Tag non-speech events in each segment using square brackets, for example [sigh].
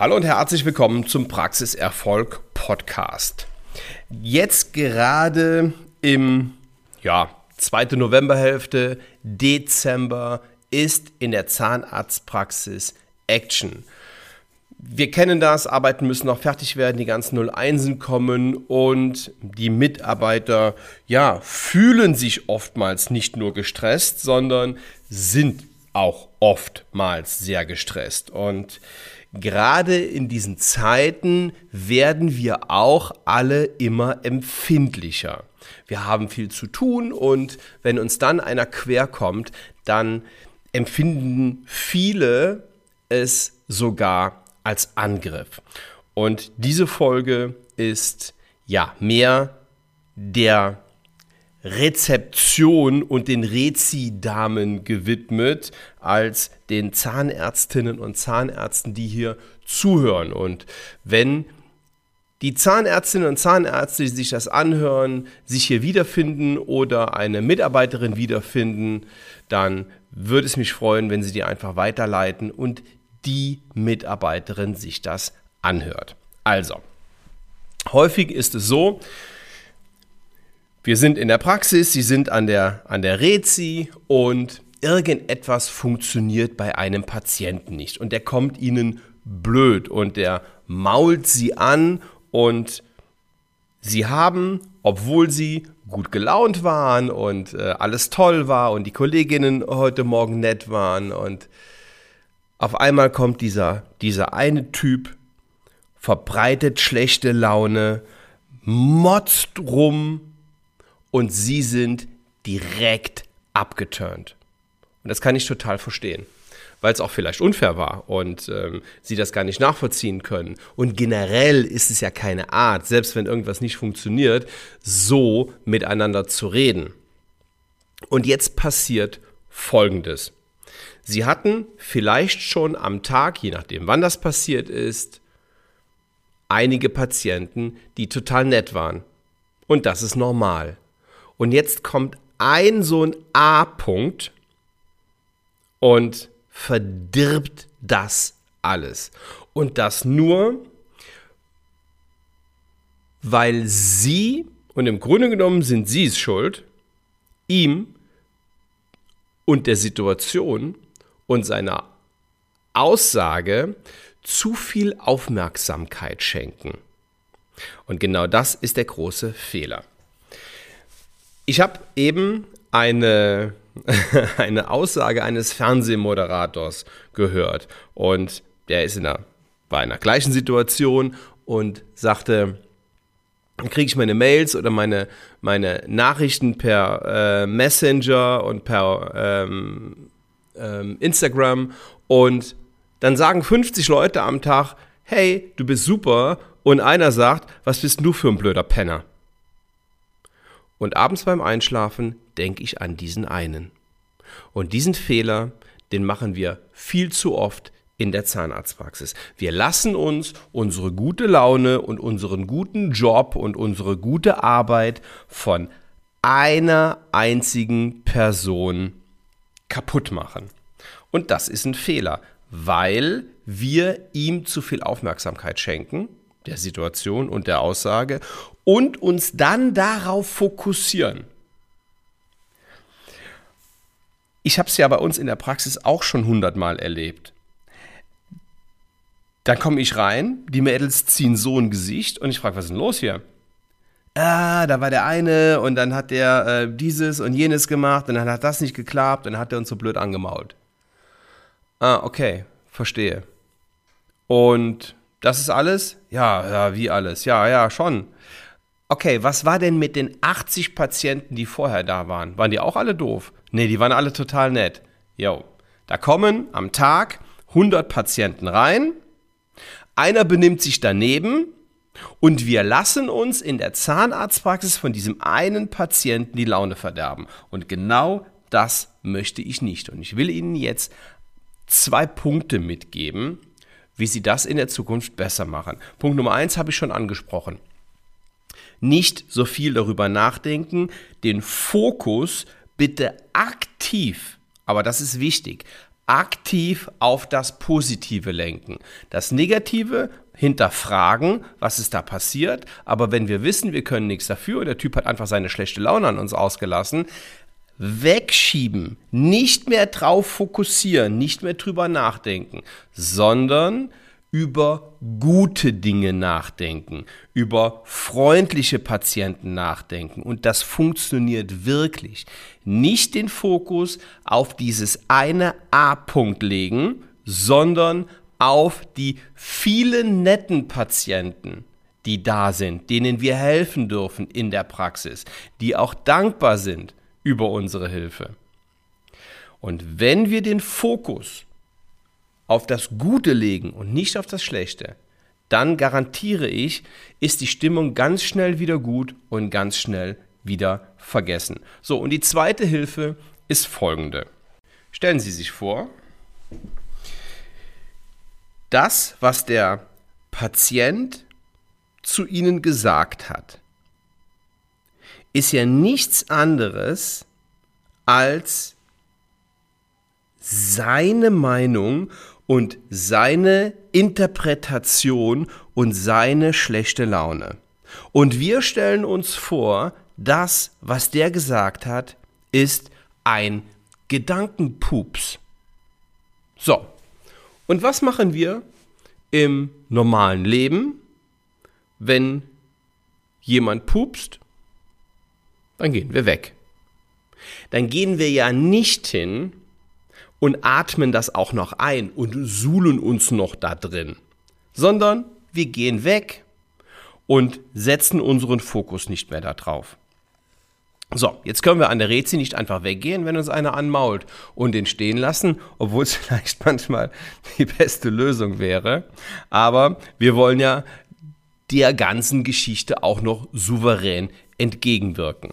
Hallo und herzlich willkommen zum Praxiserfolg Podcast. Jetzt gerade im ja, zweite Novemberhälfte, Dezember ist in der Zahnarztpraxis Action. Wir kennen das, Arbeiten müssen noch fertig werden, die ganzen 01 kommen und die Mitarbeiter, ja, fühlen sich oftmals nicht nur gestresst, sondern sind auch oftmals sehr gestresst. Und gerade in diesen Zeiten werden wir auch alle immer empfindlicher. Wir haben viel zu tun und wenn uns dann einer quer kommt, dann empfinden viele es sogar als Angriff. Und diese Folge ist ja mehr der Rezeption und den Rezi-Damen gewidmet als den Zahnärztinnen und Zahnärzten, die hier zuhören. Und wenn die Zahnärztinnen und Zahnärzte, die sich das anhören, sich hier wiederfinden oder eine Mitarbeiterin wiederfinden, dann würde es mich freuen, wenn Sie die einfach weiterleiten und die Mitarbeiterin sich das anhört. Also, häufig ist es so, wir sind in der Praxis, Sie sind an der, an der Rezi und irgendetwas funktioniert bei einem Patienten nicht. Und der kommt Ihnen blöd und der mault Sie an und Sie haben, obwohl Sie gut gelaunt waren und äh, alles toll war und die Kolleginnen heute Morgen nett waren und auf einmal kommt dieser, dieser eine Typ, verbreitet schlechte Laune, motzt rum, und sie sind direkt abgeturnt. Und das kann ich total verstehen, weil es auch vielleicht unfair war und ähm, sie das gar nicht nachvollziehen können. Und generell ist es ja keine Art, selbst wenn irgendwas nicht funktioniert, so miteinander zu reden. Und jetzt passiert Folgendes. Sie hatten vielleicht schon am Tag, je nachdem wann das passiert ist, einige Patienten, die total nett waren. Und das ist normal. Und jetzt kommt ein so ein A-Punkt und verdirbt das alles. Und das nur, weil sie, und im Grunde genommen sind sie es schuld, ihm und der Situation und seiner Aussage zu viel Aufmerksamkeit schenken. Und genau das ist der große Fehler. Ich habe eben eine, [laughs] eine Aussage eines Fernsehmoderators gehört und der ist in einer, war in der gleichen Situation und sagte, kriege ich meine Mails oder meine, meine Nachrichten per äh, Messenger und per ähm, ähm, Instagram und dann sagen 50 Leute am Tag, hey, du bist super und einer sagt, was bist du für ein blöder Penner? Und abends beim Einschlafen denke ich an diesen einen. Und diesen Fehler, den machen wir viel zu oft in der Zahnarztpraxis. Wir lassen uns unsere gute Laune und unseren guten Job und unsere gute Arbeit von einer einzigen Person kaputt machen. Und das ist ein Fehler, weil wir ihm zu viel Aufmerksamkeit schenken der Situation und der Aussage und uns dann darauf fokussieren. Ich habe es ja bei uns in der Praxis auch schon hundertmal erlebt. Dann komme ich rein, die Mädels ziehen so ein Gesicht und ich frage, was ist denn los hier? Ah, da war der eine und dann hat der äh, dieses und jenes gemacht und dann hat das nicht geklappt und dann hat er uns so blöd angemault. Ah, okay, verstehe. Und das ist alles? Ja, ja, wie alles? Ja, ja, schon. Okay, was war denn mit den 80 Patienten, die vorher da waren? Waren die auch alle doof? Nee, die waren alle total nett. Jo, da kommen am Tag 100 Patienten rein, einer benimmt sich daneben und wir lassen uns in der Zahnarztpraxis von diesem einen Patienten die Laune verderben. Und genau das möchte ich nicht. Und ich will Ihnen jetzt zwei Punkte mitgeben, wie Sie das in der Zukunft besser machen. Punkt Nummer eins habe ich schon angesprochen. Nicht so viel darüber nachdenken, den Fokus bitte aktiv, aber das ist wichtig, aktiv auf das Positive lenken. Das Negative hinterfragen, was ist da passiert. Aber wenn wir wissen, wir können nichts dafür, der Typ hat einfach seine schlechte Laune an uns ausgelassen, wegschieben, nicht mehr drauf fokussieren, nicht mehr drüber nachdenken, sondern über gute Dinge nachdenken, über freundliche Patienten nachdenken. Und das funktioniert wirklich. Nicht den Fokus auf dieses eine A-Punkt legen, sondern auf die vielen netten Patienten, die da sind, denen wir helfen dürfen in der Praxis, die auch dankbar sind über unsere Hilfe. Und wenn wir den Fokus auf das Gute legen und nicht auf das Schlechte, dann garantiere ich, ist die Stimmung ganz schnell wieder gut und ganz schnell wieder vergessen. So, und die zweite Hilfe ist folgende. Stellen Sie sich vor, das, was der Patient zu Ihnen gesagt hat, ist ja nichts anderes als seine Meinung und seine Interpretation und seine schlechte Laune. Und wir stellen uns vor, das, was der gesagt hat, ist ein Gedankenpups. So, und was machen wir im normalen Leben, wenn jemand pupst? Dann gehen wir weg. Dann gehen wir ja nicht hin und atmen das auch noch ein und suhlen uns noch da drin, sondern wir gehen weg und setzen unseren Fokus nicht mehr darauf. So, jetzt können wir an der Rezi nicht einfach weggehen, wenn uns einer anmault und den stehen lassen, obwohl es [laughs] vielleicht manchmal die beste Lösung wäre. Aber wir wollen ja der ganzen Geschichte auch noch souverän entgegenwirken.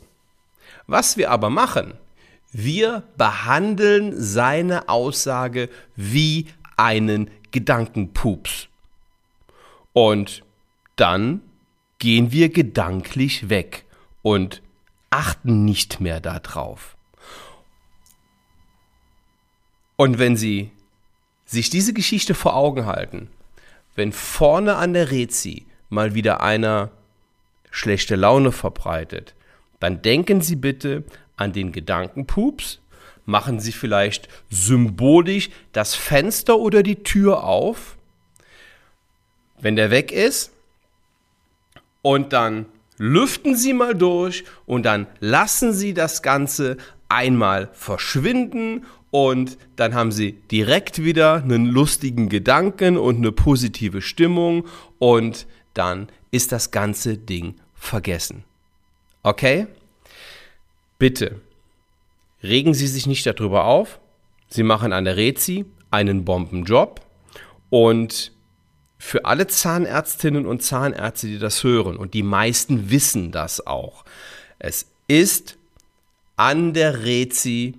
Was wir aber machen, wir behandeln seine Aussage wie einen Gedankenpups. Und dann gehen wir gedanklich weg und achten nicht mehr darauf. Und wenn Sie sich diese Geschichte vor Augen halten, wenn vorne an der Rezi mal wieder einer schlechte Laune verbreitet, dann denken Sie bitte an den Gedankenpups, machen Sie vielleicht symbolisch das Fenster oder die Tür auf, wenn der weg ist, und dann lüften Sie mal durch und dann lassen Sie das Ganze einmal verschwinden und dann haben Sie direkt wieder einen lustigen Gedanken und eine positive Stimmung und dann ist das ganze Ding vergessen. Okay? Bitte, regen Sie sich nicht darüber auf. Sie machen an der Rezi einen Bombenjob. Und für alle Zahnärztinnen und Zahnärzte, die das hören, und die meisten wissen das auch, es ist an der Rezi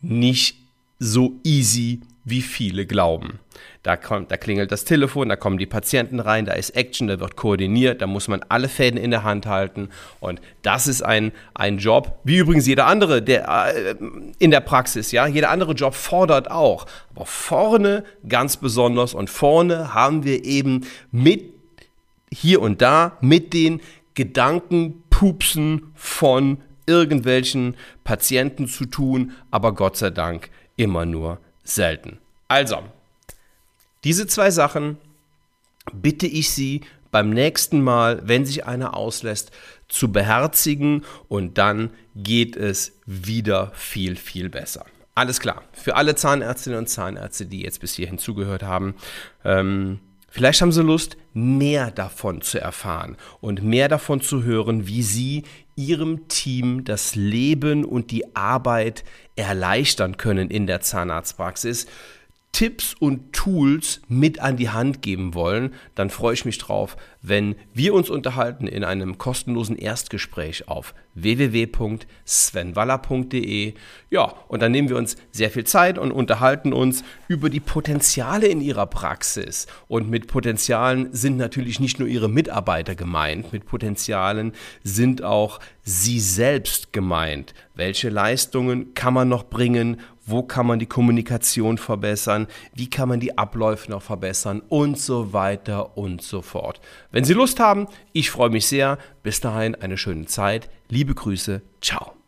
nicht so easy, wie viele glauben. Da, kommt, da klingelt das Telefon, da kommen die Patienten rein, da ist Action, da wird koordiniert, da muss man alle Fäden in der Hand halten. Und das ist ein, ein Job, wie übrigens jeder andere der, äh, in der Praxis. Ja? Jeder andere Job fordert auch. Aber vorne ganz besonders und vorne haben wir eben mit hier und da mit den Gedankenpupsen von irgendwelchen Patienten zu tun, aber Gott sei Dank immer nur selten. Also, diese zwei Sachen bitte ich Sie beim nächsten Mal, wenn sich einer auslässt, zu beherzigen und dann geht es wieder viel, viel besser. Alles klar. Für alle Zahnärztinnen und Zahnärzte, die jetzt bis hierhin zugehört haben, ähm, vielleicht haben Sie Lust, mehr davon zu erfahren und mehr davon zu hören, wie Sie Ihrem Team das Leben und die Arbeit erleichtern können in der Zahnarztpraxis. Tipps und Tools mit an die Hand geben wollen, dann freue ich mich drauf, wenn wir uns unterhalten in einem kostenlosen Erstgespräch auf www.svenwaller.de. Ja, und dann nehmen wir uns sehr viel Zeit und unterhalten uns über die Potenziale in Ihrer Praxis. Und mit Potenzialen sind natürlich nicht nur Ihre Mitarbeiter gemeint, mit Potenzialen sind auch Sie selbst gemeint. Welche Leistungen kann man noch bringen? Wo kann man die Kommunikation verbessern, wie kann man die Abläufe noch verbessern und so weiter und so fort. Wenn Sie Lust haben, ich freue mich sehr. Bis dahin eine schöne Zeit. Liebe Grüße. Ciao.